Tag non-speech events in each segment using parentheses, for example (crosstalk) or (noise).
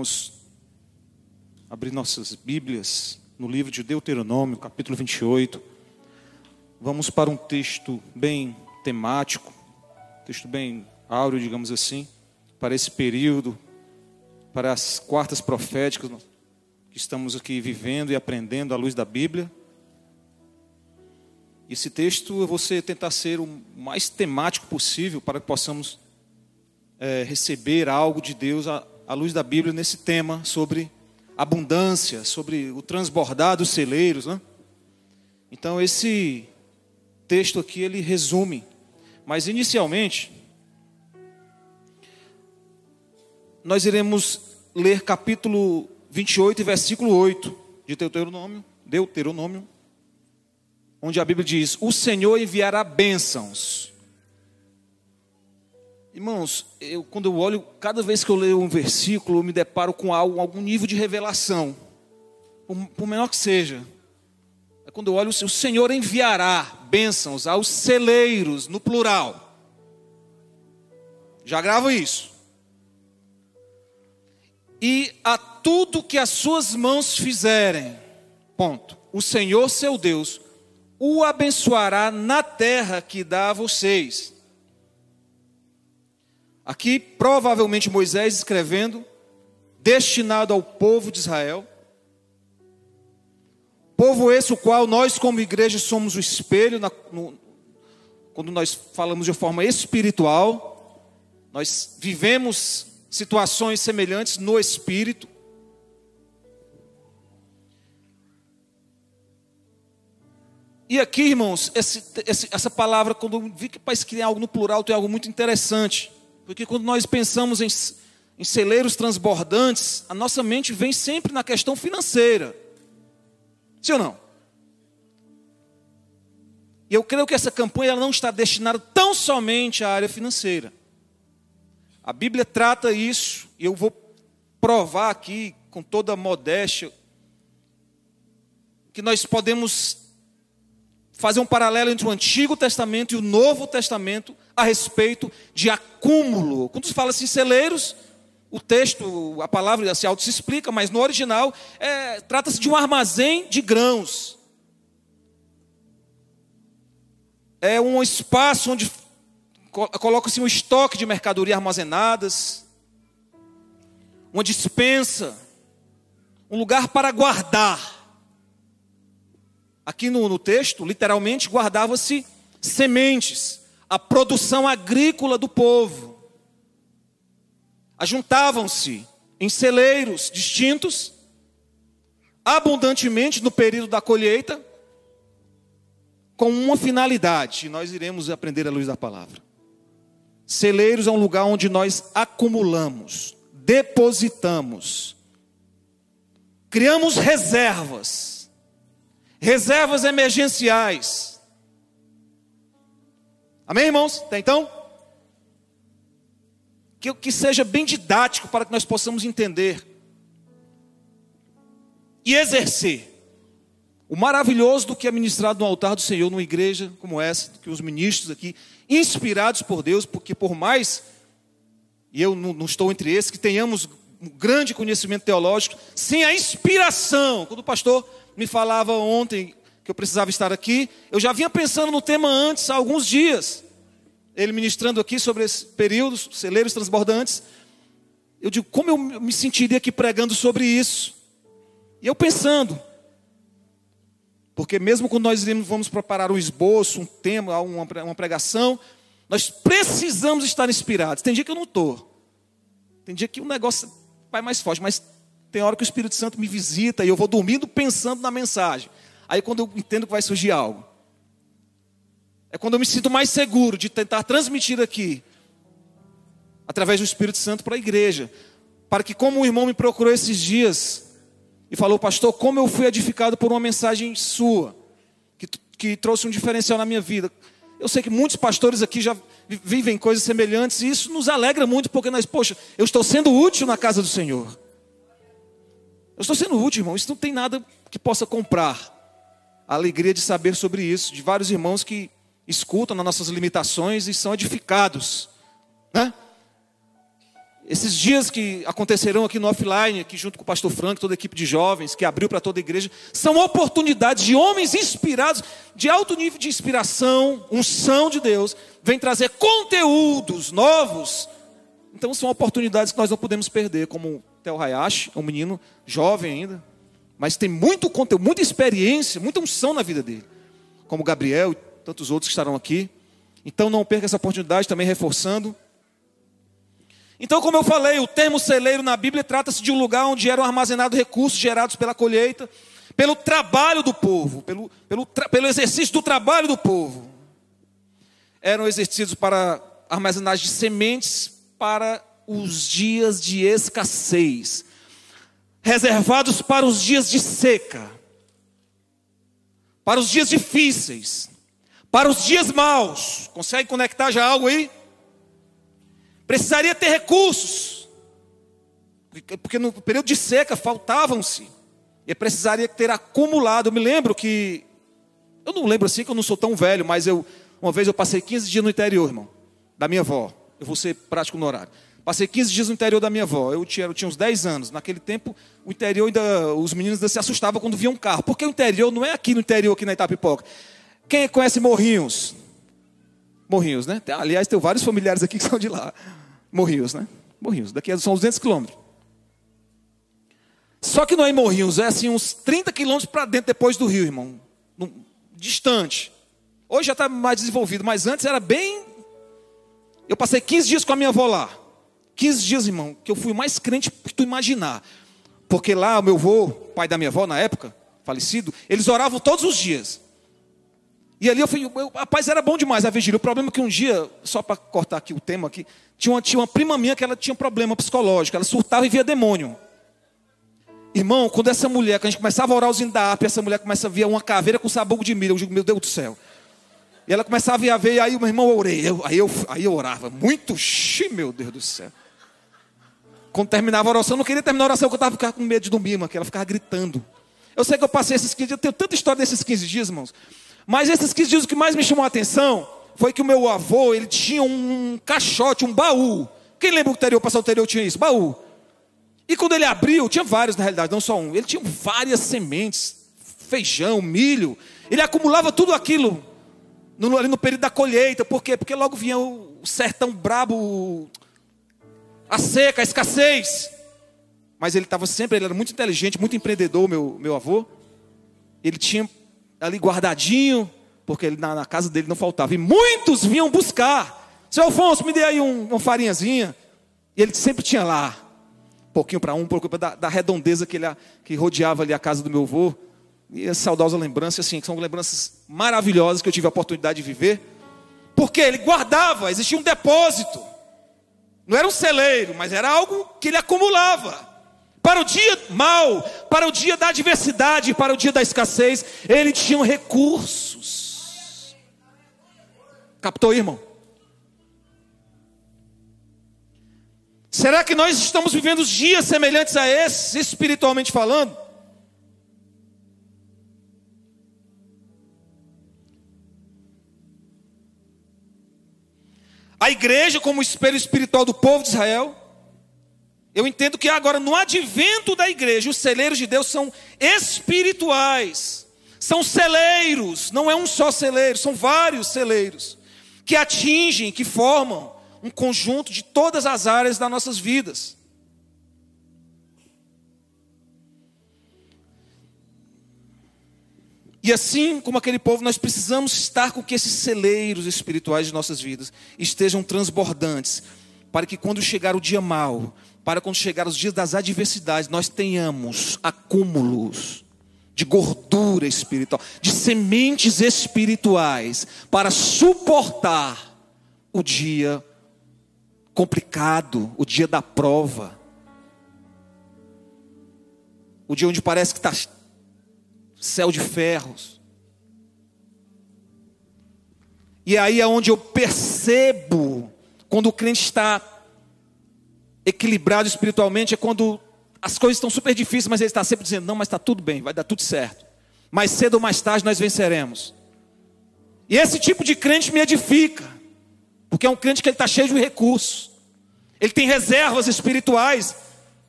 Vamos abrir nossas Bíblias no livro de Deuteronômio, capítulo 28. Vamos para um texto bem temático, texto bem áureo, digamos assim, para esse período, para as quartas proféticas que estamos aqui vivendo e aprendendo à luz da Bíblia. Esse texto eu vou tentar ser o mais temático possível para que possamos é, receber algo de Deus à luz da Bíblia nesse tema sobre abundância, sobre o transbordar dos celeiros. Né? Então, esse texto aqui ele resume, mas inicialmente, nós iremos ler capítulo 28 versículo 8 de Deuteronômio, Deuteronômio, onde a Bíblia diz: O Senhor enviará bênçãos Irmãos, eu, quando eu olho, cada vez que eu leio um versículo, eu me deparo com algo, algum nível de revelação, por, por menor que seja. É quando eu olho, o Senhor enviará bênçãos aos celeiros, no plural. Já gravo isso. E a tudo que as suas mãos fizerem, ponto. O Senhor seu Deus o abençoará na terra que dá a vocês Aqui, provavelmente, Moisés escrevendo, destinado ao povo de Israel. Povo esse o qual nós, como igreja, somos o espelho, na, no, quando nós falamos de forma espiritual, nós vivemos situações semelhantes no espírito. E aqui, irmãos, esse, esse, essa palavra, quando vi que para escrever algo no plural, tem algo muito interessante. Porque quando nós pensamos em, em celeiros transbordantes, a nossa mente vem sempre na questão financeira. Sim ou não? E eu creio que essa campanha não está destinada tão somente à área financeira. A Bíblia trata isso, e eu vou provar aqui com toda a modéstia, que nós podemos fazer um paralelo entre o Antigo Testamento e o Novo Testamento a respeito de acúmulo. Quando se fala assim, celeiros, o texto, a palavra se auto se explica, mas no original é, trata-se de um armazém de grãos. É um espaço onde coloca-se um estoque de mercadoria armazenadas, uma dispensa, um lugar para guardar. Aqui no, no texto, literalmente, guardava-se sementes, a produção agrícola do povo. Ajuntavam-se em celeiros distintos, abundantemente no período da colheita, com uma finalidade, e nós iremos aprender à luz da palavra. Celeiros é um lugar onde nós acumulamos, depositamos, criamos reservas reservas emergenciais. Amém, irmãos? Tá, então? Que, que seja bem didático para que nós possamos entender e exercer o maravilhoso do que é ministrado no altar do Senhor, numa igreja como essa, que os ministros aqui, inspirados por Deus, porque por mais, e eu não, não estou entre esses, que tenhamos um grande conhecimento teológico, sem a inspiração, quando o pastor me falava ontem que eu precisava estar aqui. Eu já vinha pensando no tema antes, há alguns dias. Ele ministrando aqui sobre esse período, celeiros transbordantes. Eu digo, como eu me sentiria aqui pregando sobre isso? E eu pensando, porque mesmo quando nós vamos preparar um esboço, um tema, uma pregação, nós precisamos estar inspirados. Tem dia que eu não estou. Tem dia que o negócio vai mais forte, mas tem hora que o Espírito Santo me visita e eu vou dormindo pensando na mensagem. Aí quando eu entendo que vai surgir algo. É quando eu me sinto mais seguro de tentar transmitir aqui, através do Espírito Santo, para a igreja. Para que, como o irmão me procurou esses dias e falou, pastor, como eu fui edificado por uma mensagem sua, que, que trouxe um diferencial na minha vida. Eu sei que muitos pastores aqui já vivem coisas semelhantes e isso nos alegra muito, porque nós, poxa, eu estou sendo útil na casa do Senhor. Eu estou sendo útil, irmão. Isso não tem nada que possa comprar. A alegria de saber sobre isso, de vários irmãos que escutam nas nossas limitações e são edificados. Né? Esses dias que acontecerão aqui no offline, aqui junto com o pastor Frank, toda a equipe de jovens, que abriu para toda a igreja, são oportunidades de homens inspirados, de alto nível de inspiração, unção de Deus, vem trazer conteúdos novos. Então são oportunidades que nós não podemos perder, como Theo Hayashi, um menino jovem ainda, mas tem muito conteúdo, muita experiência, muita unção na vida dele, como Gabriel e tantos outros que estarão aqui. Então não perca essa oportunidade, também reforçando. Então, como eu falei, o termo celeiro na Bíblia trata-se de um lugar onde eram armazenados recursos gerados pela colheita, pelo trabalho do povo, pelo, pelo, pelo exercício do trabalho do povo. Eram exercidos para armazenagem de sementes para os dias de escassez, reservados para os dias de seca, para os dias difíceis, para os dias maus. Consegue conectar já algo aí? Precisaria ter recursos. Porque no período de seca faltavam-se. E precisaria ter acumulado. Eu me lembro que. Eu não lembro assim que eu não sou tão velho, mas eu uma vez eu passei 15 dias no interior, irmão, da minha avó. Eu vou ser prático no horário. Passei 15 dias no interior da minha avó. Eu tinha, eu tinha uns 10 anos. Naquele tempo, o interior ainda, os meninos ainda se assustavam quando viam um carro. Porque o interior não é aqui no interior, aqui na Itapipoca. Quem conhece Morrinhos? Morrinhos, né? Aliás, tem vários familiares aqui que são de lá. Morrinhos, né? Morrinhos. Daqui são 200 quilômetros. Só que não é em Morrinhos, é assim uns 30 quilômetros para dentro depois do rio, irmão. Distante. Hoje já está mais desenvolvido, mas antes era bem. Eu passei 15 dias com a minha avó lá. 15 dias, irmão, que eu fui mais crente que tu imaginar. Porque lá o meu avô, pai da minha avó na época, falecido, eles oravam todos os dias. E ali eu fui, eu, rapaz, era bom demais a vigília. O problema é que um dia, só para cortar aqui o tema aqui, tinha uma, tinha uma prima minha que ela tinha um problema psicológico, ela surtava e via demônio. Irmão, quando essa mulher, que a gente começava a orar os indap, essa mulher começa a ver uma caveira com sabugo de milho, eu digo, meu Deus do céu. E ela começava a ver, aí meu irmão eu orei, eu, aí, eu, aí eu orava, muito xi, meu Deus do céu. Quando terminava a oração, eu não queria terminar a oração, porque eu estava ficando com medo de dormir, porque ela ficava gritando. Eu sei que eu passei esses 15 dias, eu tenho tanta história desses 15 dias, irmãos. Mas esses 15 dias o que mais me chamou a atenção foi que o meu avô, ele tinha um caixote, um baú. Quem lembra o interior, o passado interior tinha isso? Baú. E quando ele abriu, tinha vários na realidade, não só um. Ele tinha várias sementes, feijão, milho. Ele acumulava tudo aquilo no, ali no período da colheita. Por quê? Porque logo vinha o, o sertão brabo, a seca, a escassez. Mas ele estava sempre, ele era muito inteligente, muito empreendedor, meu, meu avô. Ele tinha ali guardadinho, porque ele, na, na, casa dele não faltava. E muitos vinham buscar. Seu Alfonso, me dê aí um, uma farinhazinha. E ele sempre tinha lá. Um pouquinho para um, um pouquinho da, da redondeza que, ele, que rodeava ali a casa do meu avô. E a saudosa lembrança, assim, que são lembranças maravilhosas que eu tive a oportunidade de viver. Porque ele guardava, existia um depósito. Não era um celeiro, mas era algo que ele acumulava. Para o dia mal, para o dia da adversidade, para o dia da escassez, ele tinha recursos. Captou, irmão? Será que nós estamos vivendo dias semelhantes a esses, espiritualmente falando? A igreja, como espelho espiritual do povo de Israel, eu entendo que agora, no advento da igreja, os celeiros de Deus são espirituais, são celeiros, não é um só celeiro, são vários celeiros, que atingem, que formam um conjunto de todas as áreas das nossas vidas. E assim como aquele povo, nós precisamos estar com que esses celeiros espirituais de nossas vidas estejam transbordantes, para que quando chegar o dia mau, para quando chegar os dias das adversidades, nós tenhamos acúmulos de gordura espiritual, de sementes espirituais, para suportar o dia complicado, o dia da prova, o dia onde parece que está céu de ferros. E aí é onde eu percebo quando o crente está equilibrado espiritualmente é quando as coisas estão super difíceis, mas ele está sempre dizendo: não, mas está tudo bem, vai dar tudo certo. Mais cedo ou mais tarde nós venceremos. E esse tipo de crente me edifica, porque é um crente que ele está cheio de recursos. Ele tem reservas espirituais,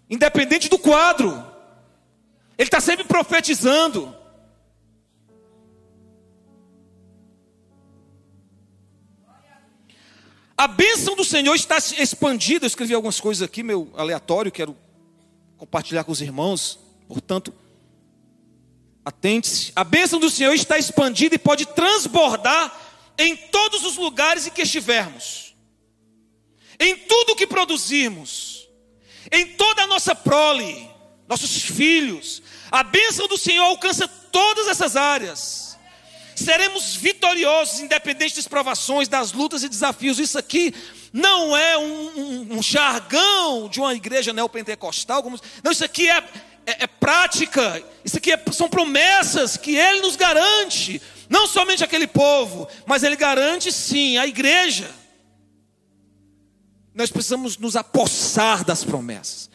independente do quadro. Ele está sempre profetizando. A bênção do Senhor está expandida. Eu escrevi algumas coisas aqui, meu aleatório, quero compartilhar com os irmãos. Portanto, atente-se. A bênção do Senhor está expandida e pode transbordar em todos os lugares em que estivermos, em tudo que produzirmos, em toda a nossa prole, nossos filhos. A bênção do Senhor alcança todas essas áreas seremos vitoriosos, independente das provações, das lutas e desafios. Isso aqui não é um, um, um jargão de uma igreja neopentecostal. Como, não, isso aqui é, é, é prática, isso aqui é, são promessas que Ele nos garante. Não somente aquele povo, mas Ele garante sim a igreja. Nós precisamos nos apossar das promessas.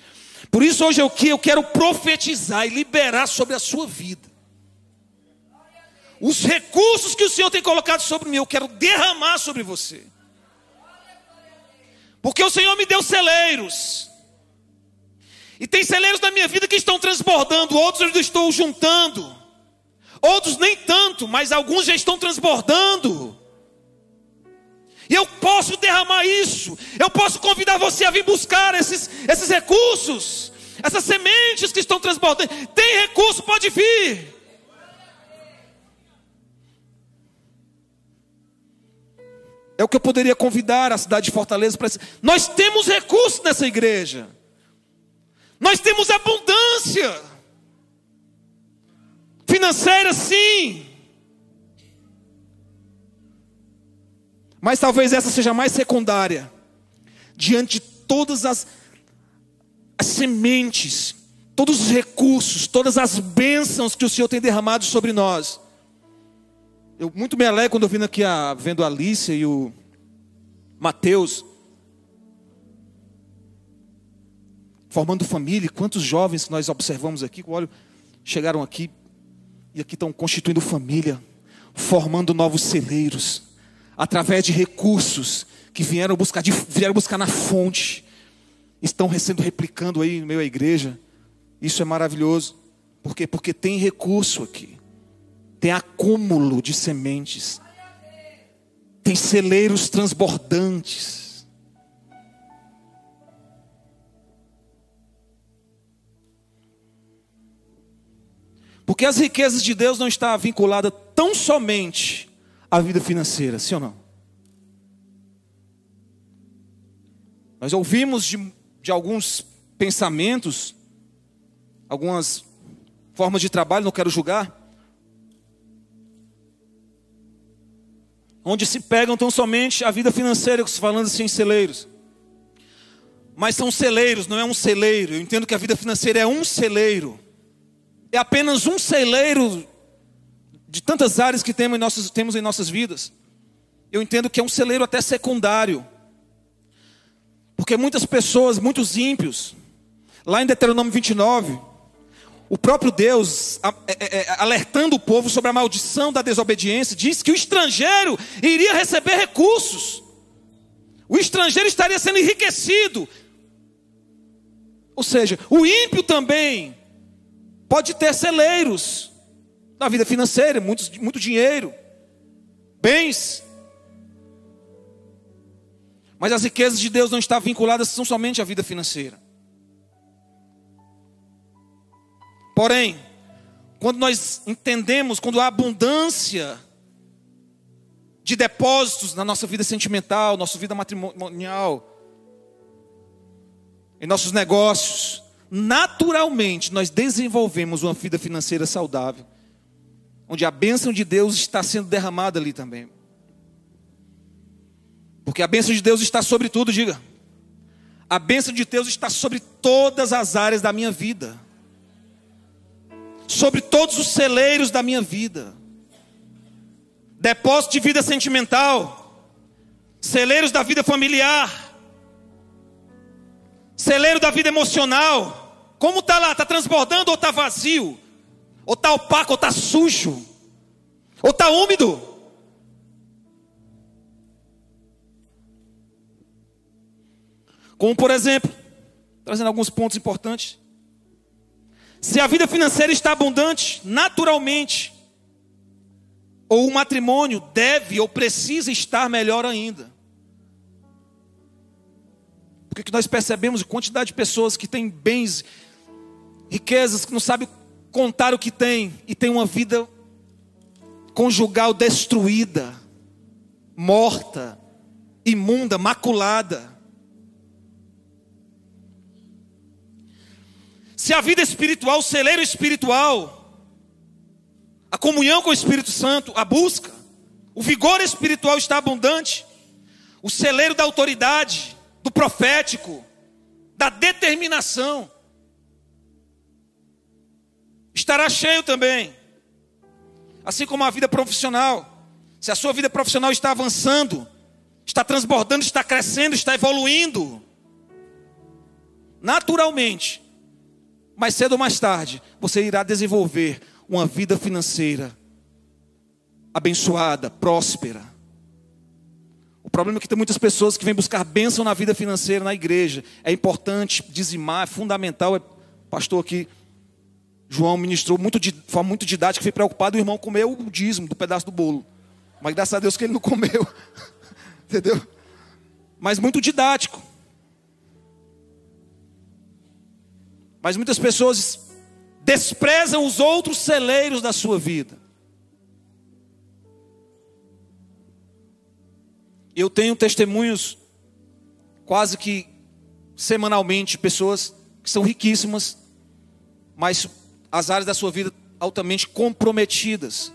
Por isso, hoje eu, eu quero profetizar e liberar sobre a sua vida os recursos que o Senhor tem colocado sobre mim, eu quero derramar sobre você. Porque o Senhor me deu celeiros. E tem celeiros na minha vida que estão transbordando, outros eu estou juntando. Outros nem tanto, mas alguns já estão transbordando. E eu posso derramar isso. Eu posso convidar você a vir buscar esses, esses recursos, essas sementes que estão transbordando. Tem recurso, pode vir. É o que eu poderia convidar a cidade de Fortaleza para. Nós temos recursos nessa igreja. Nós temos abundância. Financeira, sim. Mas talvez essa seja mais secundária. Diante de todas as, as sementes, todos os recursos, todas as bênçãos que o Senhor tem derramado sobre nós. Eu muito me alegro quando eu vim aqui a, vendo a Alicia e o Mateus. Formando família, quantos jovens que nós observamos aqui, olha, chegaram aqui e aqui estão constituindo família, formando novos celeiros, através de recursos que vieram buscar, vieram buscar na fonte, estão sendo replicando aí no meio da igreja. Isso é maravilhoso. Por quê? Porque tem recurso aqui tem acúmulo de sementes, tem celeiros transbordantes. Porque as riquezas de Deus não estão vinculadas tão somente à vida financeira, sim ou não? Nós ouvimos de, de alguns pensamentos, algumas formas de trabalho, não quero julgar, onde se pegam tão somente a vida financeira, falando assim, celeiros. Mas são celeiros, não é um celeiro. Eu entendo que a vida financeira é um celeiro. É apenas um celeiro de tantas áreas que temos em nossas, temos em nossas vidas. Eu entendo que é um celeiro até secundário. Porque muitas pessoas, muitos ímpios, lá em Deuteronômio 29, o próprio Deus, é, é, é, alertando o povo sobre a maldição da desobediência, disse que o estrangeiro iria receber recursos, o estrangeiro estaria sendo enriquecido. Ou seja, o ímpio também pode ter celeiros na vida financeira, muito, muito dinheiro, bens. Mas as riquezas de Deus não estão vinculadas tão somente à vida financeira. Porém, quando nós entendemos, quando há abundância de depósitos na nossa vida sentimental, nossa vida matrimonial, em nossos negócios, naturalmente nós desenvolvemos uma vida financeira saudável, onde a bênção de Deus está sendo derramada ali também. Porque a bênção de Deus está sobre tudo, diga. A bênção de Deus está sobre todas as áreas da minha vida sobre todos os celeiros da minha vida. Depósito de vida sentimental, celeiros da vida familiar, celeiro da vida emocional. Como está lá? Está transbordando ou está vazio? Ou está opaco, ou está sujo? Ou está úmido? Como, por exemplo, trazendo alguns pontos importantes. Se a vida financeira está abundante, naturalmente, ou o matrimônio deve ou precisa estar melhor ainda. Porque nós percebemos a quantidade de pessoas que têm bens, riquezas, que não sabem contar o que tem e tem uma vida conjugal destruída, morta, imunda, maculada. Se a vida espiritual, o celeiro espiritual, a comunhão com o Espírito Santo, a busca, o vigor espiritual está abundante, o celeiro da autoridade, do profético, da determinação, estará cheio também. Assim como a vida profissional. Se a sua vida profissional está avançando, está transbordando, está crescendo, está evoluindo, naturalmente, mais cedo ou mais tarde, você irá desenvolver uma vida financeira abençoada, próspera. O problema é que tem muitas pessoas que vêm buscar bênção na vida financeira na igreja. É importante dizimar, é fundamental. O pastor aqui João ministrou muito de forma muito didática, foi preocupado, o irmão comeu o dízimo do pedaço do bolo. Mas graças a Deus que ele não (laughs) comeu. Entendeu? Mas muito didático. Mas muitas pessoas desprezam os outros celeiros da sua vida. Eu tenho testemunhos quase que semanalmente, pessoas que são riquíssimas, mas as áreas da sua vida altamente comprometidas.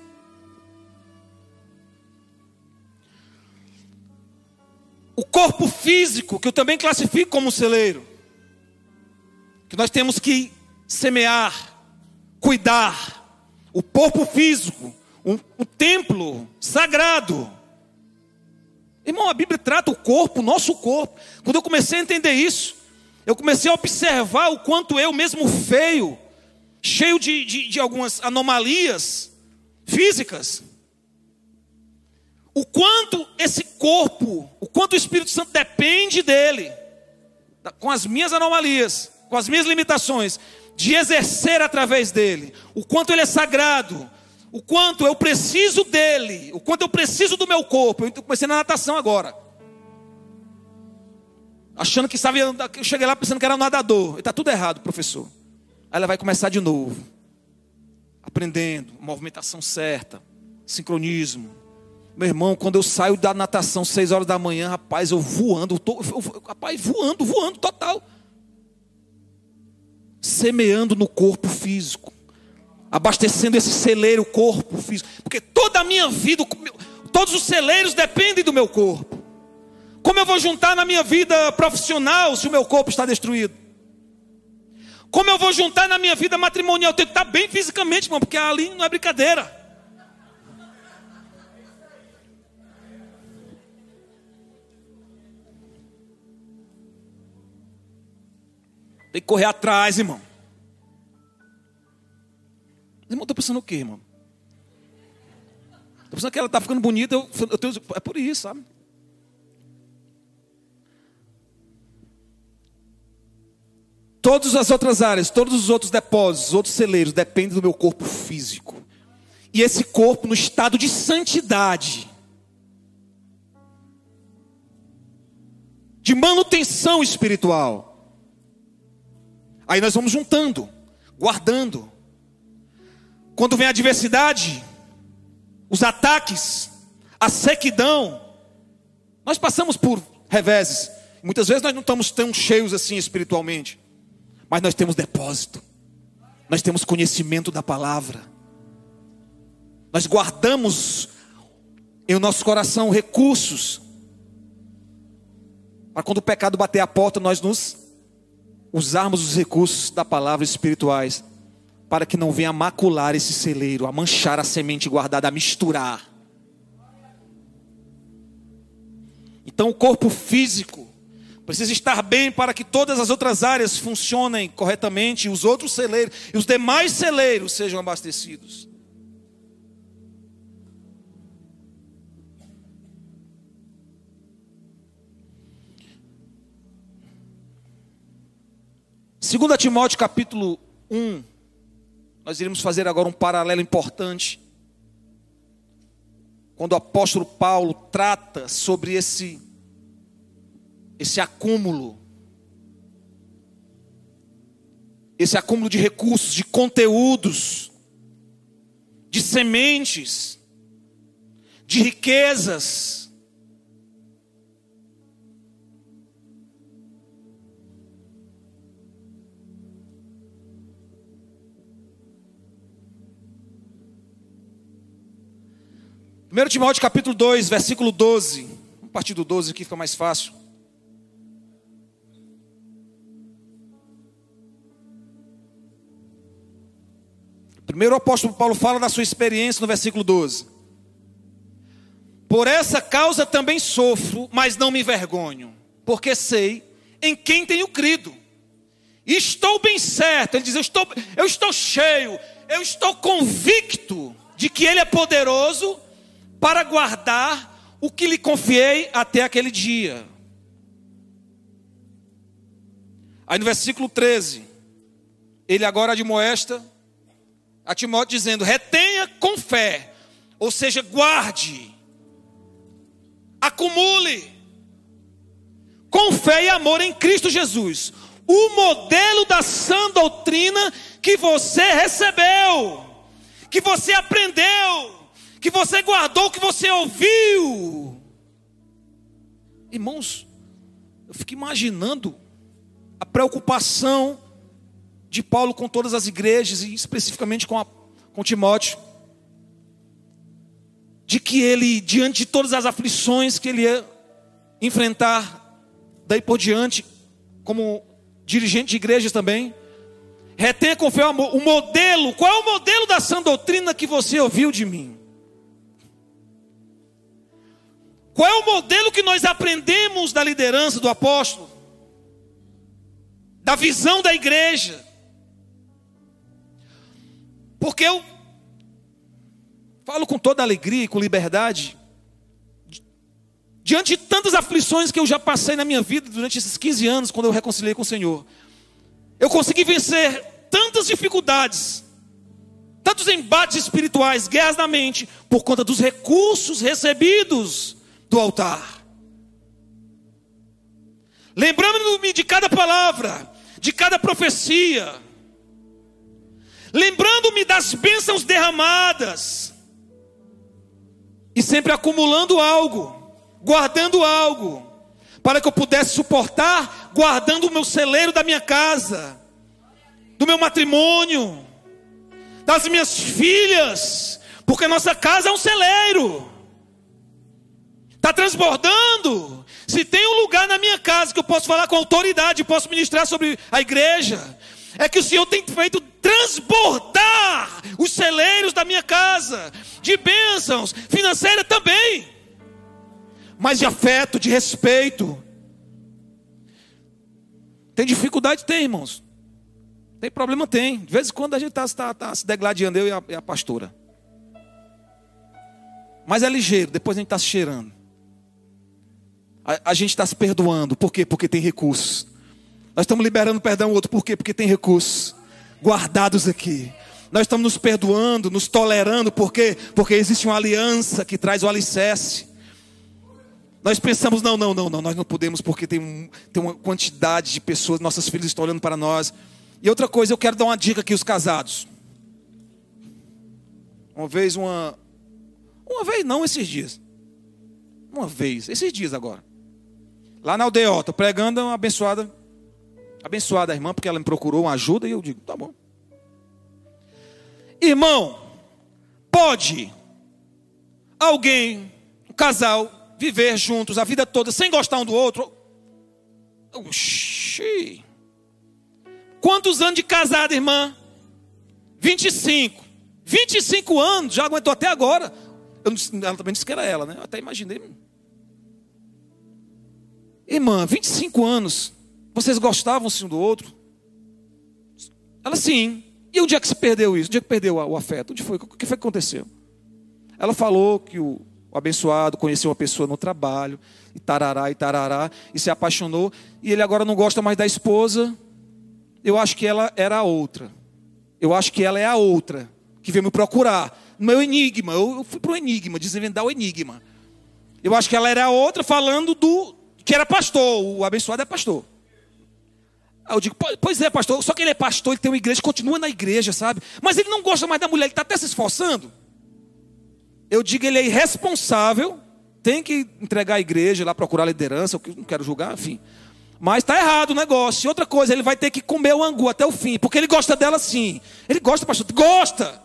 O corpo físico, que eu também classifico como celeiro, que nós temos que semear, cuidar. O corpo físico, um, um templo sagrado. Irmão, a Bíblia trata o corpo, o nosso corpo. Quando eu comecei a entender isso, eu comecei a observar o quanto eu mesmo feio, cheio de, de, de algumas anomalias físicas. O quanto esse corpo, o quanto o Espírito Santo depende dele, com as minhas anomalias, com as minhas limitações, de exercer através dele, o quanto ele é sagrado, o quanto eu preciso dele, o quanto eu preciso do meu corpo. Eu comecei na natação agora. Achando que estava. Eu cheguei lá pensando que era nadador. Está tudo errado, professor. Aí ela vai começar de novo. Aprendendo, movimentação certa, sincronismo. Meu irmão, quando eu saio da natação seis horas da manhã, rapaz, eu voando, eu tô, eu, rapaz, voando, voando total. Semeando no corpo físico. Abastecendo esse celeiro corpo físico. Porque toda a minha vida, todos os celeiros dependem do meu corpo. Como eu vou juntar na minha vida profissional se o meu corpo está destruído? Como eu vou juntar na minha vida matrimonial? Eu tenho que estar bem fisicamente, irmão, porque ali não é brincadeira. Tem que correr atrás, irmão. Irmão, estou pensando o quê, irmão? Estou pensando que ela está ficando bonita, eu, eu tenho, é por isso, sabe? Todas as outras áreas, todos os outros depósitos, os outros celeiros dependem do meu corpo físico. E esse corpo no estado de santidade, de manutenção espiritual. Aí nós vamos juntando, guardando. Quando vem a adversidade, os ataques, a sequidão, nós passamos por reveses. Muitas vezes nós não estamos tão cheios assim espiritualmente mas nós temos depósito, nós temos conhecimento da palavra, nós guardamos em nosso coração recursos, para quando o pecado bater a porta, nós nos usarmos os recursos da palavra espirituais, para que não venha macular esse celeiro, a manchar a semente guardada, a misturar. Então, o corpo físico Precisa estar bem para que todas as outras áreas funcionem corretamente e os outros celeiros e os demais celeiros sejam abastecidos. 2 Timóteo capítulo 1, nós iremos fazer agora um paralelo importante. Quando o apóstolo Paulo trata sobre esse esse acúmulo. Esse acúmulo de recursos, de conteúdos, de sementes, de riquezas, 1 Timóteo capítulo 2, versículo 12. A partir do 12 aqui fica mais fácil. Primeiro o apóstolo Paulo fala da sua experiência no versículo 12. Por essa causa também sofro, mas não me envergonho, porque sei em quem tenho crido. E estou bem certo, ele diz: eu estou, eu estou cheio, eu estou convicto de que Ele é poderoso para guardar o que lhe confiei até aquele dia. Aí no versículo 13, ele agora admoesta a Timóteo dizendo: retenha com fé, ou seja, guarde, acumule, com fé e amor em Cristo Jesus, o modelo da sã doutrina que você recebeu, que você aprendeu, que você guardou, que você ouviu. Irmãos, eu fico imaginando a preocupação de Paulo com todas as igrejas e especificamente com, a, com Timóteo. De que ele, diante de todas as aflições que ele ia enfrentar, daí por diante, como dirigente de igrejas também, retenha com fé o modelo, qual é o modelo da sã doutrina que você ouviu de mim? Qual é o modelo que nós aprendemos da liderança do apóstolo? Da visão da igreja? Porque eu falo com toda alegria e com liberdade, diante de tantas aflições que eu já passei na minha vida durante esses 15 anos, quando eu reconciliei com o Senhor, eu consegui vencer tantas dificuldades, tantos embates espirituais, guerras na mente, por conta dos recursos recebidos do altar. Lembrando-me de cada palavra, de cada profecia, lembrando-me das bênçãos derramadas, e sempre acumulando algo, guardando algo, para que eu pudesse suportar, guardando o meu celeiro da minha casa, do meu matrimônio, das minhas filhas, porque nossa casa é um celeiro. Está transbordando. Se tem um lugar na minha casa que eu posso falar com autoridade, posso ministrar sobre a igreja, é que o Senhor tem feito transbordar os celeiros da minha casa, de bênçãos, financeira também, mas de afeto, de respeito. Tem dificuldade? Tem, irmãos. Tem problema? Tem. De vez em quando a gente está tá, tá se degladiando, eu e a, e a pastora. Mas é ligeiro, depois a gente está se cheirando. A, a gente está se perdoando. Por quê? Porque tem recursos. Nós estamos liberando perdão ao outro. Por quê? Porque tem recursos guardados aqui. Nós estamos nos perdoando, nos tolerando. Por quê? Porque existe uma aliança que traz o alicerce. Nós pensamos, não, não, não, não, nós não podemos porque tem, um, tem uma quantidade de pessoas, nossas filhas estão olhando para nós. E outra coisa, eu quero dar uma dica aqui aos casados. Uma vez, uma. Uma vez, não esses dias. Uma vez, esses dias agora. Lá na estou pregando uma abençoada, abençoada irmã, porque ela me procurou uma ajuda e eu digo, tá bom. Irmão, pode alguém, um casal, viver juntos a vida toda sem gostar um do outro? Oxi. Quantos anos de casada, irmã? 25. 25 anos, já aguentou até agora. Eu, ela também disse que era ela, né? Eu até imaginei. Irmã, 25 anos, vocês gostavam um do outro? Ela sim. E o dia que se perdeu isso? O dia que perdeu o afeto? Onde foi? O que foi que aconteceu? Ela falou que o, o abençoado conheceu uma pessoa no trabalho, e tarará, e tarará, e se apaixonou, e ele agora não gosta mais da esposa, Eu acho que ela era a outra. Eu acho que ela é a outra que veio me procurar. Meu enigma. Eu fui para o enigma, desvendar o enigma. Eu acho que ela era a outra falando do que era pastor. O abençoado é pastor. Aí eu digo, pois é, pastor, só que ele é pastor, ele tem uma igreja, continua na igreja, sabe? Mas ele não gosta mais da mulher, ele está até se esforçando. Eu digo, ele é irresponsável, tem que entregar a igreja, lá procurar liderança, eu não quero julgar, enfim. Mas está errado o negócio. E outra coisa, ele vai ter que comer o angu até o fim, porque ele gosta dela sim. Ele gosta, pastor, gosta.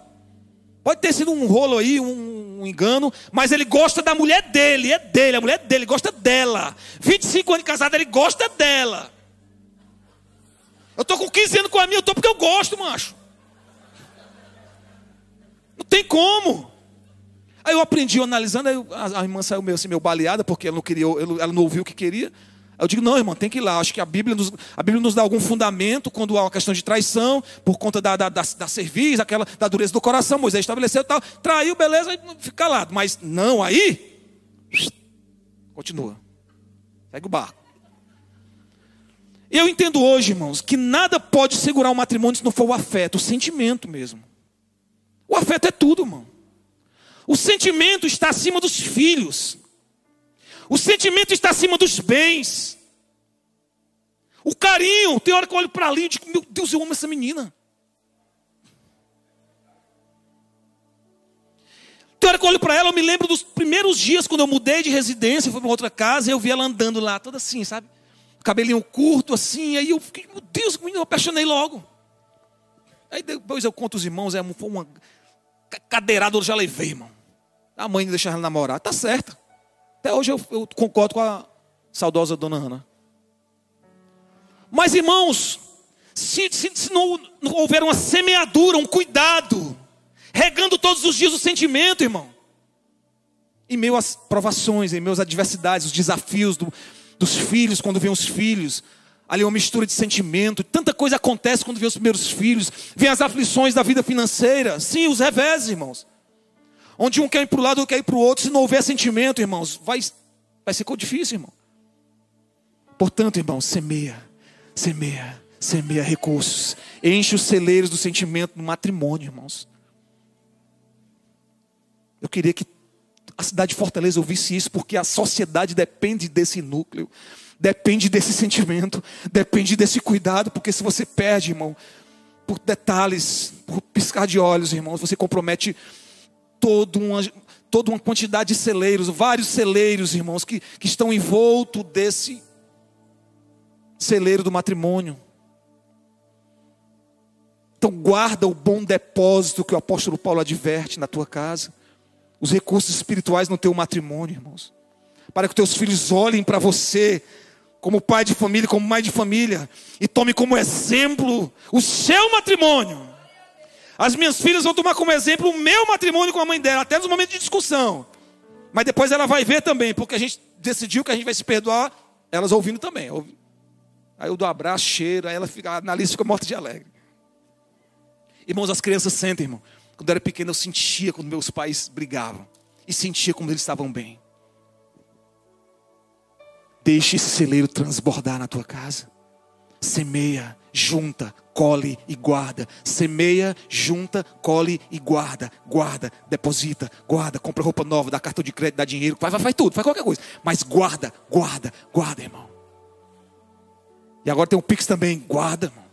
Pode ter sido um rolo aí, um, um engano, mas ele gosta da mulher dele, é dele, a mulher dele, gosta dela. 25 anos de casado, ele gosta dela. Eu estou com 15 anos com a minha, eu estou porque eu gosto, macho. Não tem como. Aí eu aprendi analisando, aí a, irmã saiu meio assim, meio baleada, porque ela não queria, ela não ouviu o que queria. Eu digo, não, irmão, tem que ir lá. Acho que a Bíblia nos, a Bíblia nos dá algum fundamento quando há uma questão de traição, por conta da, da, da, da cerviz, aquela, da dureza do coração. Moisés estabeleceu tal, traiu, beleza, fica calado. Mas não, aí, continua. Segue o barco. Eu entendo hoje, irmãos, que nada pode segurar o um matrimônio se não for o afeto, o sentimento mesmo. O afeto é tudo, irmão. O sentimento está acima dos filhos. O sentimento está acima dos bens. O carinho, tem hora que eu olho para ali e digo, meu Deus, eu amo essa menina. Tem hora que eu olho para ela, eu me lembro dos primeiros dias quando eu mudei de residência, fui para outra casa, e eu vi ela andando lá, toda assim, sabe? Cabelinho curto, assim, aí eu fiquei, meu Deus, eu apaixonei logo. Aí depois eu conto os irmãos, é, foi uma cadeirada eu já levei, irmão. A mãe deixar ela namorar, tá certo. Até hoje eu, eu concordo com a saudosa dona Ana. Mas irmãos, se, se, se não, não, houver uma semeadura, um cuidado, regando todos os dias o sentimento, irmão, em meio às provações, em meio às adversidades, os desafios do, dos filhos, quando vem os filhos, ali uma mistura de sentimento, tanta coisa acontece quando vem os primeiros filhos, vem as aflições da vida financeira, sim, os revés, irmãos. Onde um quer ir para o lado, outro quer ir para o outro. Se não houver sentimento, irmãos, vai, vai ser difícil, irmão. Portanto, irmãos, semeia, semeia, semeia recursos. Enche os celeiros do sentimento no matrimônio, irmãos. Eu queria que a cidade de Fortaleza ouvisse isso, porque a sociedade depende desse núcleo, depende desse sentimento, depende desse cuidado, porque se você perde, irmão, por detalhes, por piscar de olhos, irmãos, você compromete toda uma, toda uma quantidade de celeiros, vários celeiros, irmãos, que, que estão envolto desse celeiro do matrimônio. Então guarda o bom depósito que o apóstolo Paulo adverte na tua casa. Os recursos espirituais no teu matrimônio, irmãos. Para que teus filhos olhem para você como pai de família, como mãe de família, e tome como exemplo o seu matrimônio. As minhas filhas vão tomar como exemplo o meu matrimônio com a mãe dela, até nos momentos de discussão. Mas depois ela vai ver também, porque a gente decidiu que a gente vai se perdoar, elas ouvindo também. Aí eu dou um abraço, cheiro, aí ela fica, analisa fica morta de alegre. Irmãos, as crianças sentem, irmão. Quando eu era pequeno, eu sentia quando meus pais brigavam. E sentia como eles estavam bem. Deixe esse celeiro transbordar na tua casa. Semeia, junta, colhe e guarda. Semeia, junta, colhe e guarda. Guarda, deposita, guarda, compra roupa nova, dá cartão de crédito, dá dinheiro, faz, faz, tudo, faz qualquer coisa. Mas guarda, guarda, guarda, irmão. E agora tem um Pix também, guarda, irmão.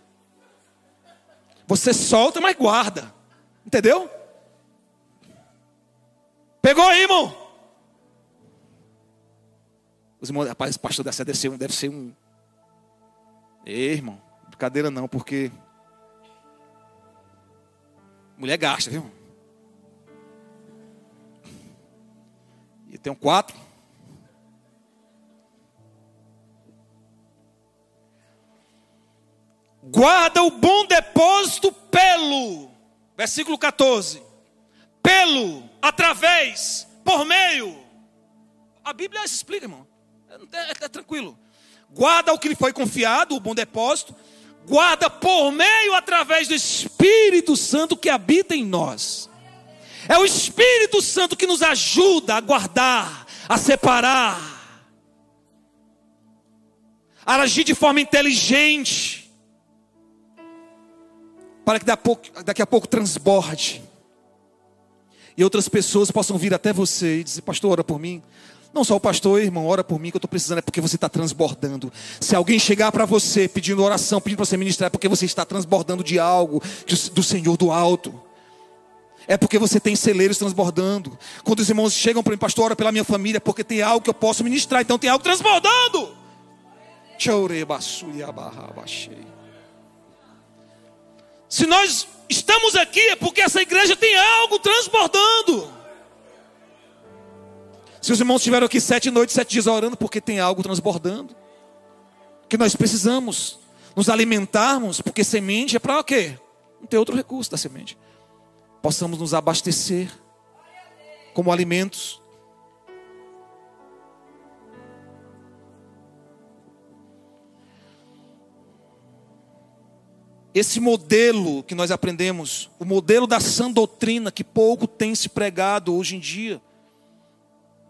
Você solta, mas guarda. Entendeu? Pegou aí, irmão? Os irmãos, rapaz, o pastor ser um, deve ser um. Ei, irmão. Brincadeira não, porque mulher gasta, viu? E tem um quatro. Guarda o bom depósito pelo, versículo 14. Pelo, através, por meio. A Bíblia explica, irmão. É, é, é tranquilo. Guarda o que lhe foi confiado, o bom depósito guarda por meio através do Espírito Santo que habita em nós. É o Espírito Santo que nos ajuda a guardar, a separar, a agir de forma inteligente. para que daqui a pouco transborde. E outras pessoas possam vir até você e dizer, pastor, ora por mim. Não só o pastor, irmão, ora por mim que eu estou precisando, é porque você está transbordando. Se alguém chegar para você pedindo oração, pedindo para você ministrar, é porque você está transbordando de algo do Senhor do alto. É porque você tem celeiros transbordando. Quando os irmãos chegam para mim, pastor, ora pela minha família, porque tem algo que eu posso ministrar, então tem algo transbordando. Se nós estamos aqui, é porque essa igreja tem algo transbordando. Se os irmãos estiveram aqui sete noites, sete dias orando, porque tem algo transbordando. Que nós precisamos nos alimentarmos, porque semente é para o quê? Não tem outro recurso da semente. Possamos nos abastecer como alimentos. Esse modelo que nós aprendemos, o modelo da sã doutrina que pouco tem se pregado hoje em dia,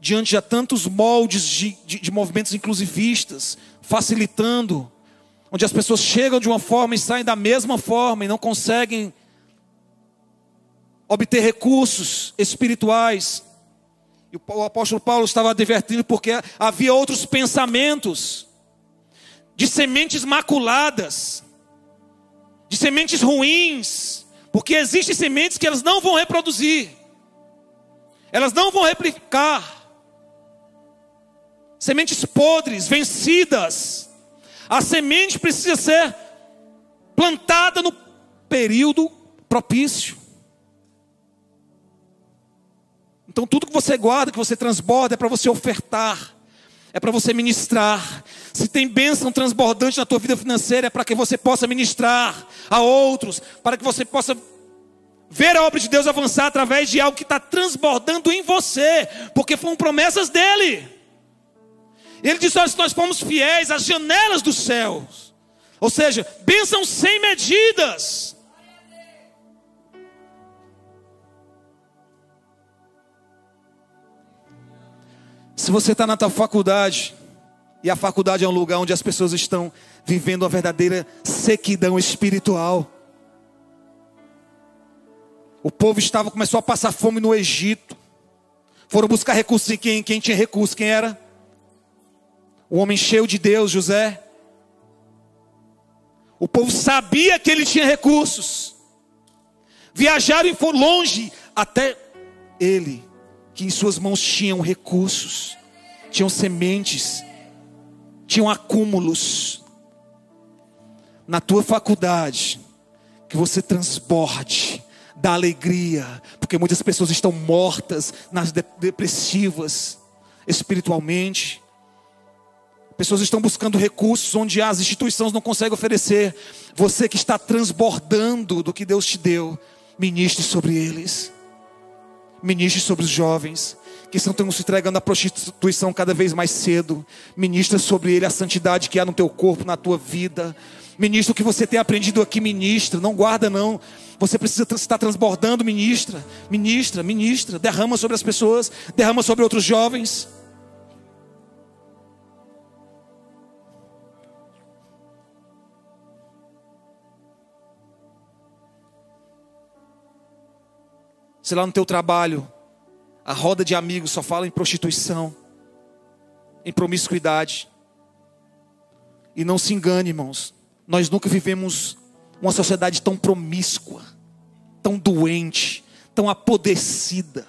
diante de tantos moldes de, de, de movimentos inclusivistas, facilitando, onde as pessoas chegam de uma forma e saem da mesma forma e não conseguem obter recursos espirituais. E o apóstolo Paulo estava advertindo porque havia outros pensamentos de sementes maculadas, de sementes ruins, porque existem sementes que elas não vão reproduzir, elas não vão replicar sementes podres, vencidas. A semente precisa ser plantada no período propício. Então, tudo que você guarda, que você transborda, é para você ofertar, é para você ministrar. Se tem bênção transbordante na tua vida financeira, é para que você possa ministrar a outros, para que você possa ver a obra de Deus avançar através de algo que está transbordando em você, porque foram promessas dele. Ele disse: Olha, se nós formos fiéis às janelas dos céus, ou seja, bênção sem medidas. Se você está na tua faculdade, e a faculdade é um lugar onde as pessoas estão vivendo uma verdadeira sequidão espiritual. O povo estava começou a passar fome no Egito. Foram buscar recursos em quem, quem tinha recursos, quem era? O homem cheio de Deus, José. O povo sabia que ele tinha recursos. Viajaram e foram longe até ele, que em suas mãos tinham recursos, tinham sementes, tinham acúmulos. Na tua faculdade, que você transborde da alegria, porque muitas pessoas estão mortas nas depressivas espiritualmente. Pessoas estão buscando recursos onde as instituições não conseguem oferecer. Você que está transbordando do que Deus te deu, ministre sobre eles. Ministre sobre os jovens que estão se entregando à prostituição cada vez mais cedo. Ministra sobre ele a santidade que há no teu corpo, na tua vida. Ministra o que você tem aprendido aqui, ministra. Não guarda, não. Você precisa estar transbordando, ministra. Ministra, ministra. Derrama sobre as pessoas, derrama sobre outros jovens. Se lá no teu trabalho, a roda de amigos só fala em prostituição, em promiscuidade. E não se engane, irmãos, nós nunca vivemos uma sociedade tão promíscua, tão doente, tão apodrecida.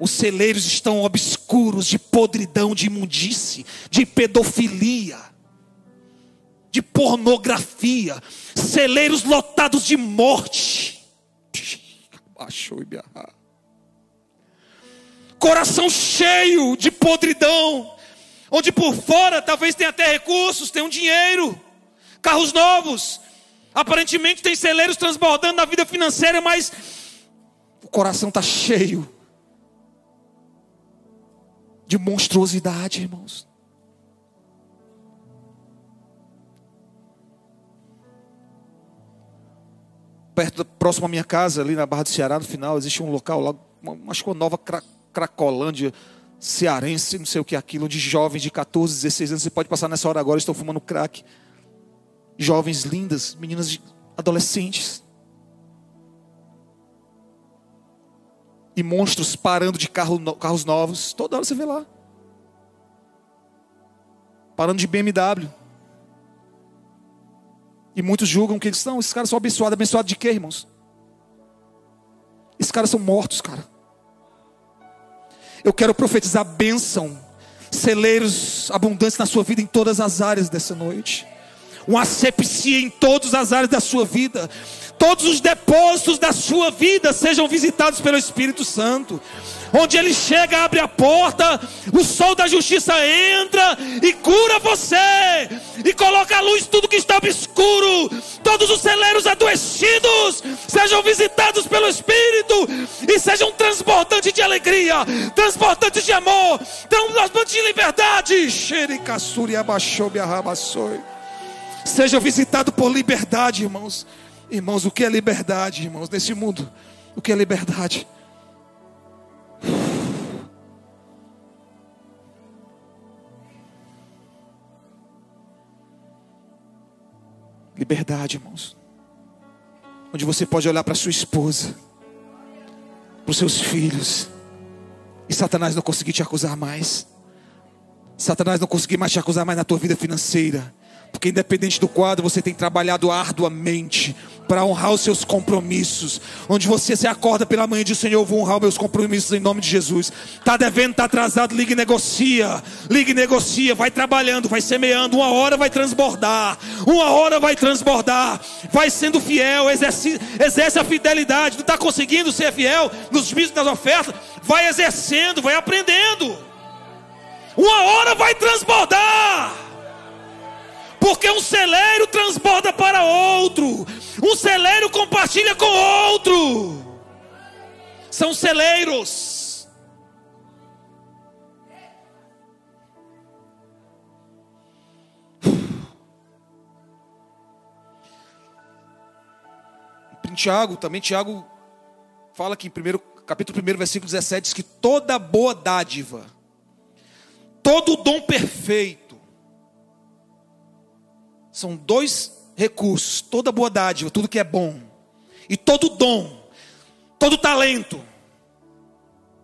Os celeiros estão obscuros de podridão, de imundície, de pedofilia, de pornografia, celeiros lotados de morte Coração cheio de podridão, onde por fora talvez tenha até recursos, tenha um dinheiro, carros novos, aparentemente tem celeiros transbordando na vida financeira, mas o coração está cheio de monstruosidade, irmãos. Perto, próximo à minha casa, ali na Barra do Ceará, no final, existe um local lá, uma, acho que uma nova cra, Cracolândia cearense, não sei o que é aquilo, de jovens de 14, 16 anos. Você pode passar nessa hora agora, estão fumando crack. jovens lindas, meninas adolescentes. E monstros parando de carro, carros novos. Toda hora você vê lá. Parando de BMW. E muitos julgam que eles são, esses caras são abençoados. Abençoados de quê, irmãos? Esses caras são mortos, cara. Eu quero profetizar bênção, celeiros abundantes na sua vida em todas as áreas dessa noite. Uma asepsia em todas as áreas da sua vida todos os depósitos da sua vida sejam visitados pelo Espírito Santo. Onde ele chega, abre a porta, o sol da justiça entra e cura você, e coloca à luz tudo que está obscuro. Todos os celeiros adoecidos sejam visitados pelo Espírito e sejam transbordantes de alegria, transbordantes de amor, transbordantes de liberdade. Seja visitado por liberdade, irmãos. Irmãos, o que é liberdade, irmãos, nesse mundo? O que é liberdade? Liberdade, irmãos. Onde você pode olhar para sua esposa, para os seus filhos, e Satanás não conseguir te acusar mais. Satanás não conseguir mais te acusar mais na tua vida financeira. Porque independente do quadro, você tem trabalhado arduamente para honrar os seus compromissos. Onde você se acorda pela manhã e diz: Senhor, eu vou honrar os meus compromissos em nome de Jesus. Está devendo, está atrasado, ligue e negocia. Ligue e negocia, vai trabalhando, vai semeando. Uma hora vai transbordar. Uma hora vai transbordar. Vai sendo fiel, exerce, exerce a fidelidade. Não está conseguindo ser fiel nos vícios das ofertas? Vai exercendo, vai aprendendo. Uma hora vai transbordar. Porque um celeiro transborda para outro, um celeiro compartilha com outro. São celeiros. Em Tiago, também Tiago fala que em primeiro, capítulo 1, versículo 17, diz que toda boa dádiva, todo dom perfeito, são dois recursos: toda boa dádiva, tudo que é bom, e todo dom, todo talento,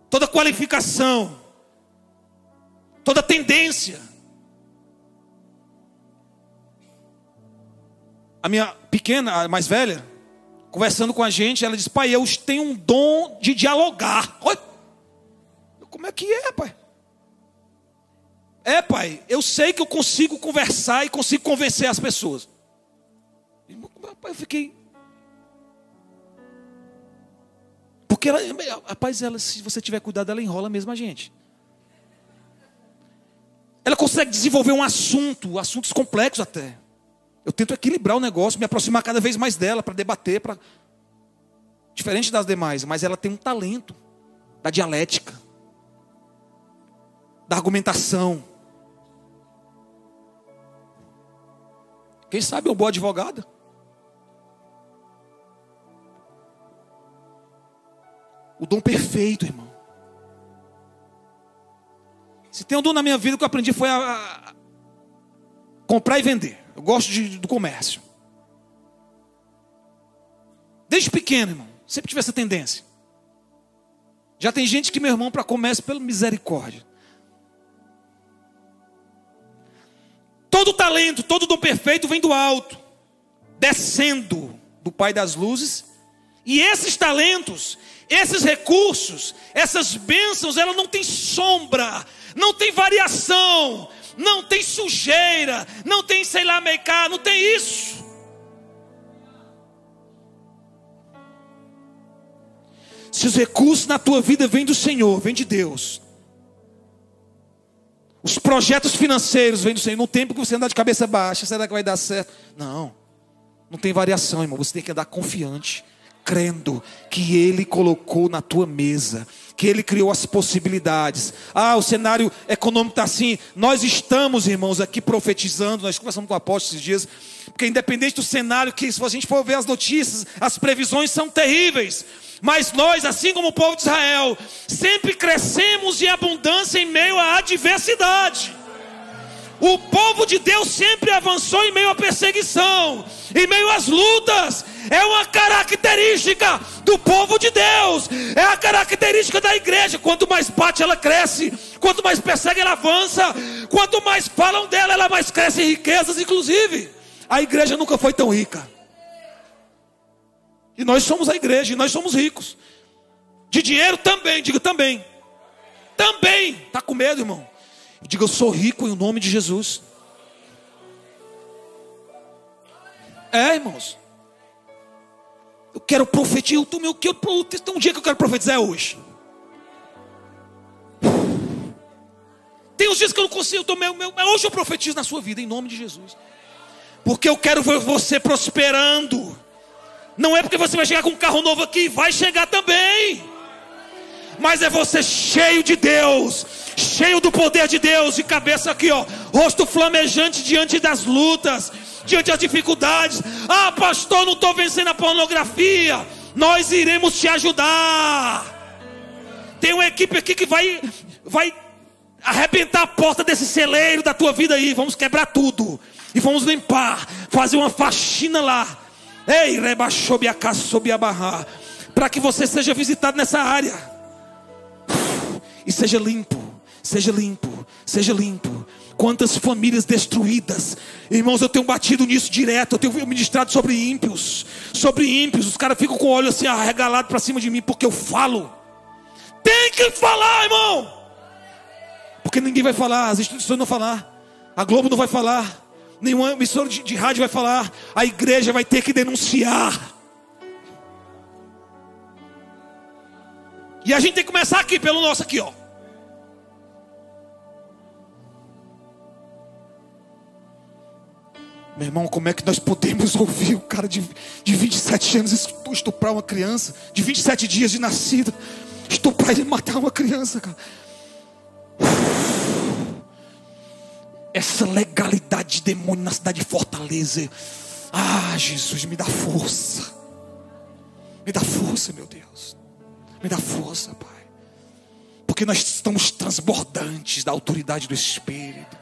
toda qualificação, toda tendência. A minha pequena, a mais velha, conversando com a gente, ela disse: Pai, eu tenho um dom de dialogar. Oi? Como é que é, pai? É, pai, eu sei que eu consigo conversar e consigo convencer as pessoas. Pai, eu fiquei. Porque ela, rapaz, ela, se você tiver cuidado, ela enrola mesmo a gente. Ela consegue desenvolver um assunto, assuntos complexos até. Eu tento equilibrar o negócio, me aproximar cada vez mais dela para debater, para diferente das demais, mas ela tem um talento da dialética, da argumentação. Quem sabe um bom advogado? O dom perfeito, irmão. Se tem um dom na minha vida que eu aprendi foi a, a comprar e vender. Eu gosto de, do comércio. Desde pequeno, irmão, sempre tive essa tendência. Já tem gente que, meu irmão, para comércio, pela misericórdia. Todo talento, todo dom perfeito vem do alto, descendo do Pai das luzes. E esses talentos, esses recursos, essas bênçãos, ela não tem sombra, não tem variação, não tem sujeira, não tem sei lá meicar, não tem isso. Se os recursos na tua vida vêm do Senhor, vêm de Deus, os projetos financeiros vêm do Senhor. Não tem porque você andar de cabeça baixa, será que vai dar certo? Não. Não tem variação, irmão. Você tem que andar confiante, crendo que Ele colocou na tua mesa, que Ele criou as possibilidades. Ah, o cenário econômico está assim. Nós estamos, irmãos, aqui profetizando. Nós conversamos com o apóstolo esses dias. Porque independente do cenário, que se a gente for ver as notícias, as previsões são terríveis. Mas nós, assim como o povo de Israel, sempre crescemos em abundância em meio à adversidade. O povo de Deus sempre avançou em meio à perseguição, em meio às lutas. É uma característica do povo de Deus, é a característica da igreja. Quanto mais bate, ela cresce, quanto mais persegue, ela avança, quanto mais falam dela, ela mais cresce em riquezas, inclusive. A igreja nunca foi tão rica. E nós somos a igreja, e nós somos ricos. De dinheiro também, diga também. Também. Está com medo, irmão? Diga, eu sou rico em nome de Jesus. É, irmãos. Eu quero profetizar. Eu, eu, eu, tem um dia que eu quero profetizar é hoje. Tem uns dias que eu não consigo. Eu tô meu, meu, hoje eu profetizo na sua vida, em nome de Jesus. Porque eu quero ver você prosperando. Não é porque você vai chegar com um carro novo aqui, vai chegar também. Mas é você cheio de Deus, cheio do poder de Deus, de cabeça aqui, ó, rosto flamejante diante das lutas, diante das dificuldades. Ah, pastor, não estou vencendo a pornografia. Nós iremos te ajudar. Tem uma equipe aqui que vai, vai arrebentar a porta desse celeiro da tua vida aí. Vamos quebrar tudo e vamos limpar, fazer uma faxina lá. Ei, rebaixou a barra, para que você seja visitado nessa área e seja limpo, seja limpo, seja limpo. Quantas famílias destruídas, irmãos, eu tenho batido nisso direto. Eu tenho ministrado sobre ímpios, sobre ímpios. Os caras ficam com o olho assim arregalado para cima de mim, porque eu falo. Tem que falar, irmão, porque ninguém vai falar, as instituições não falar, a Globo não vai falar, nenhuma emissora de, de rádio vai falar, a igreja vai ter que denunciar. E a gente tem que começar aqui, pelo nosso aqui, ó. Meu irmão, como é que nós podemos (laughs) ouvir o cara de, de 27 anos estuprar uma criança, de 27 dias de nascida, estuprar ele e matar uma criança, cara? (sighs) Essa legalidade de demônio na cidade de Fortaleza. Ah, Jesus, me dá força. Me dá força, meu Deus. Me dá força, Pai. Porque nós estamos transbordantes da autoridade do Espírito.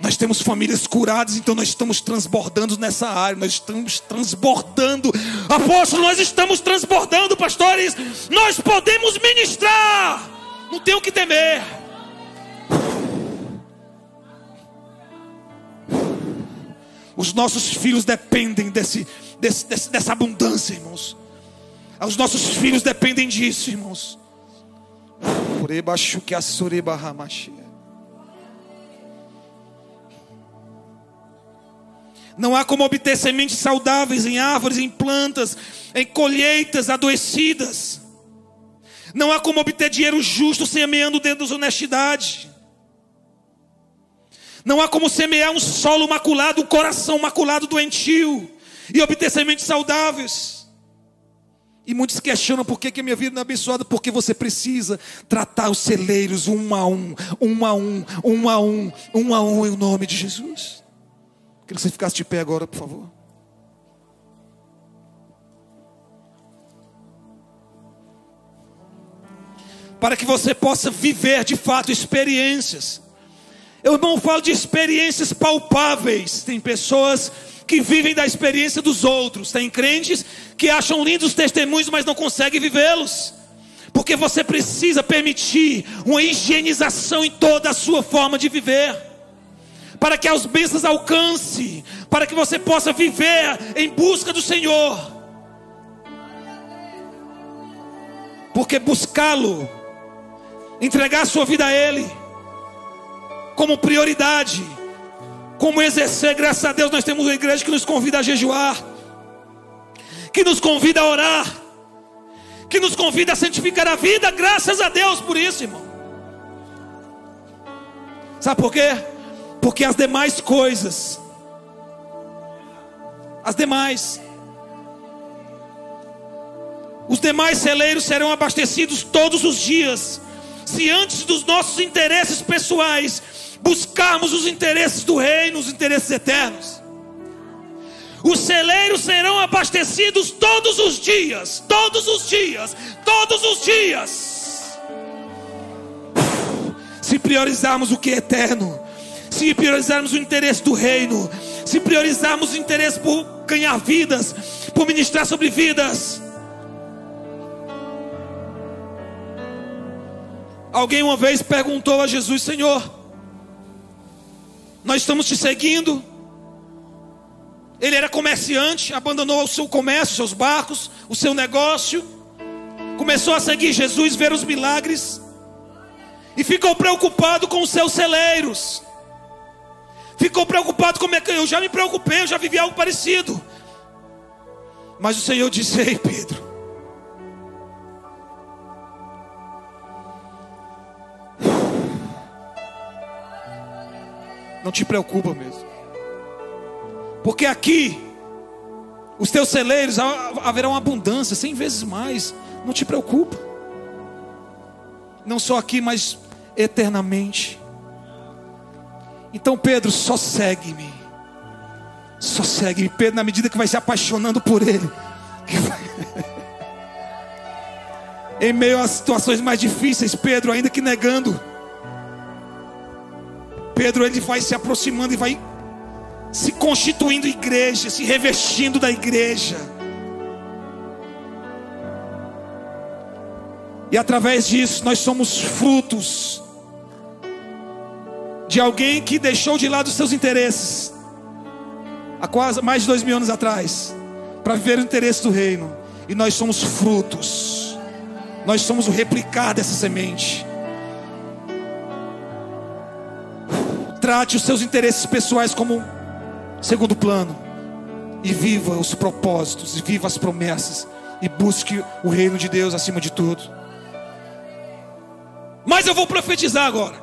Nós temos famílias curadas, então nós estamos transbordando nessa área. Nós estamos transbordando. Apóstolo, nós estamos transbordando, pastores. Nós podemos ministrar. Não tem o que temer. Os nossos filhos dependem desse, desse, desse, dessa abundância, irmãos. Os nossos filhos dependem disso, irmãos. Não há como obter sementes saudáveis em árvores, em plantas, em colheitas adoecidas. Não há como obter dinheiro justo semeando dentro da desonestidade. Não há como semear um solo maculado, um coração maculado doentio e obter sementes saudáveis. E muitos questionam por que, a minha vida não é abençoada, porque você precisa tratar os celeiros um a um, um a um, um a um, um a um, em nome de Jesus. Queria que você ficasse de pé agora, por favor. Para que você possa viver de fato experiências. Eu não falo de experiências palpáveis. Tem pessoas que vivem da experiência dos outros. Tem crentes que acham lindos os testemunhos, mas não conseguem vivê-los. Porque você precisa permitir uma higienização em toda a sua forma de viver. Para que as bênçãos alcance, para que você possa viver em busca do Senhor. Porque buscá-lo, entregar a sua vida a Ele, como prioridade, como exercer, graças a Deus, nós temos uma igreja que nos convida a jejuar, que nos convida a orar, que nos convida a santificar a vida, graças a Deus por isso, irmão. Sabe por quê? Porque as demais coisas, as demais, os demais celeiros serão abastecidos todos os dias, se antes dos nossos interesses pessoais buscarmos os interesses do reino, os interesses eternos. Os celeiros serão abastecidos todos os dias, todos os dias, todos os dias. Se priorizarmos o que é eterno, se priorizarmos o interesse do reino, se priorizarmos o interesse por ganhar vidas, por ministrar sobre vidas. Alguém uma vez perguntou a Jesus: Senhor, nós estamos te seguindo. Ele era comerciante, abandonou o seu comércio, seus barcos, o seu negócio, começou a seguir Jesus, ver os milagres, e ficou preocupado com os seus celeiros. Ficou preocupado como é que eu já me preocupei, eu já vivi algo parecido. Mas o Senhor disse: Ei, Pedro, não te preocupa mesmo, porque aqui os teus celeiros haverão abundância, cem vezes mais. Não te preocupa. Não só aqui, mas eternamente. Então, Pedro, só segue-me. Só segue-me. Pedro, na medida que vai se apaixonando por Ele. (laughs) em meio às situações mais difíceis, Pedro, ainda que negando. Pedro, ele vai se aproximando e vai se constituindo igreja, se revestindo da igreja. E através disso nós somos frutos de alguém que deixou de lado os seus interesses há quase mais de dois mil anos atrás para viver o interesse do reino. E nós somos frutos. Nós somos o replicar dessa semente. Trate os seus interesses pessoais como segundo plano. E viva os propósitos, e viva as promessas. E busque o reino de Deus acima de tudo. Mas eu vou profetizar agora.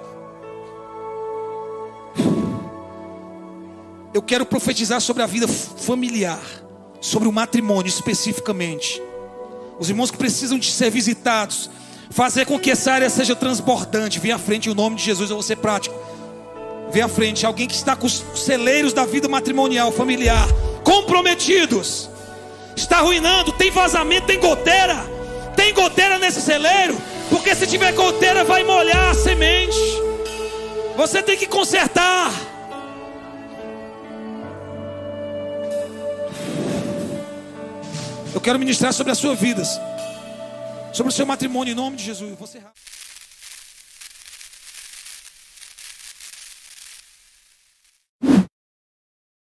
Eu quero profetizar sobre a vida familiar, sobre o matrimônio especificamente. Os irmãos que precisam de ser visitados, fazer com que essa área seja transbordante. Vem à frente, em nome de Jesus, eu vou ser prático. Vem à frente, alguém que está com os celeiros da vida matrimonial, familiar, comprometidos, está arruinando, tem vazamento, tem goteira, tem goteira nesse celeiro, porque se tiver goteira vai molhar a semente. Você tem que consertar. Eu quero ministrar sobre as suas vidas, sobre o seu matrimônio em nome de Jesus. Você